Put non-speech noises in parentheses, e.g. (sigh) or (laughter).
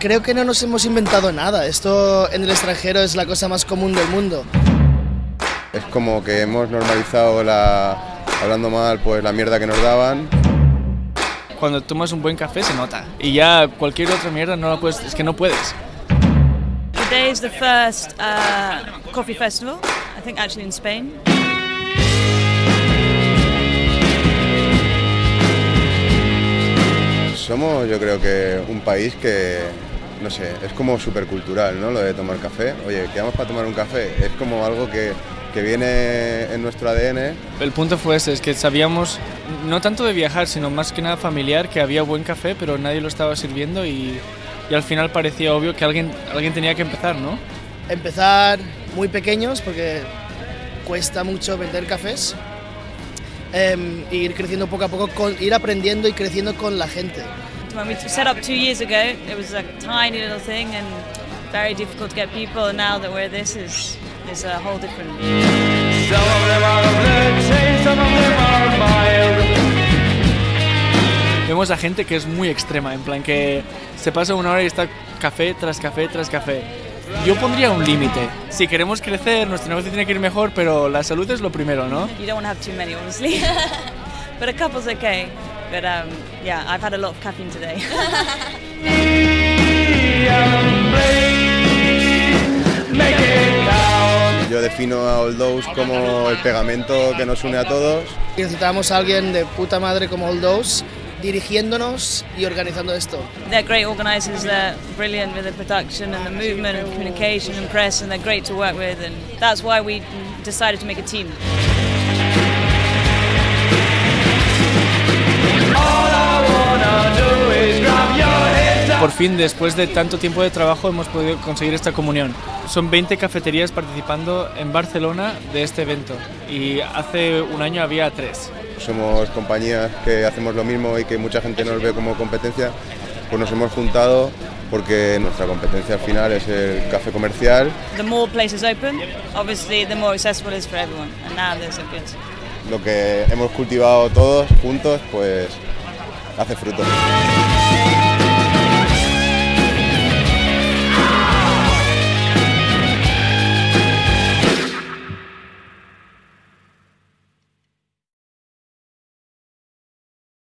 Creo que no nos hemos inventado nada. Esto en el extranjero es la cosa más común del mundo. Es como que hemos normalizado la, hablando mal, pues la mierda que nos daban. Cuando tomas un buen café se nota. Y ya cualquier otra mierda no la puedes, es que no puedes. Today is the first uh, coffee festival, I think actually in Spain. Somos yo creo que un país que, no sé, es como supercultural, ¿no? Lo de tomar café. Oye, quedamos para tomar un café. Es como algo que, que viene en nuestro ADN. El punto fue ese, es que sabíamos, no tanto de viajar, sino más que nada familiar, que había buen café, pero nadie lo estaba sirviendo y, y al final parecía obvio que alguien, alguien tenía que empezar, ¿no? Empezar muy pequeños porque cuesta mucho vender cafés. Em, ir creciendo poco a poco, con, ir aprendiendo y creciendo con la gente. When we set up two years ago, it was a tiny little thing and very difficult to get people. And now that we're this, is is a whole different. Vemos a gente que es muy extrema, en plan que se pasa una hora y está café tras café tras café. Yo pondría un límite. Si queremos crecer, nuestro negocio tiene que ir mejor, pero la salud es lo primero, ¿no? You don't want to have too many, obviously, (laughs) but a couple's okay. But um, yeah, I've had a lot of caffeine today. Yo defino a Old Dose como el pegamento que nos une a todos. Necesitamos a alguien de puta madre como Old Dose dirigiéndonos y organizando esto. they're great organisers. They're brilliant with the production and the movement and communication and press, and they're great to work with. And that's why we decided to make a team. Por fin, después de tanto tiempo de trabajo, hemos podido conseguir esta comunión. Son 20 cafeterías participando en Barcelona de este evento y hace un año había tres. Somos compañías que hacemos lo mismo y que mucha gente nos ve como competencia, pues nos hemos juntado porque nuestra competencia al final es el café comercial. The more places open, obviously, the more accessible it is for everyone. And now there's a good. Lo que hemos cultivado todos juntos, pues hace fruto.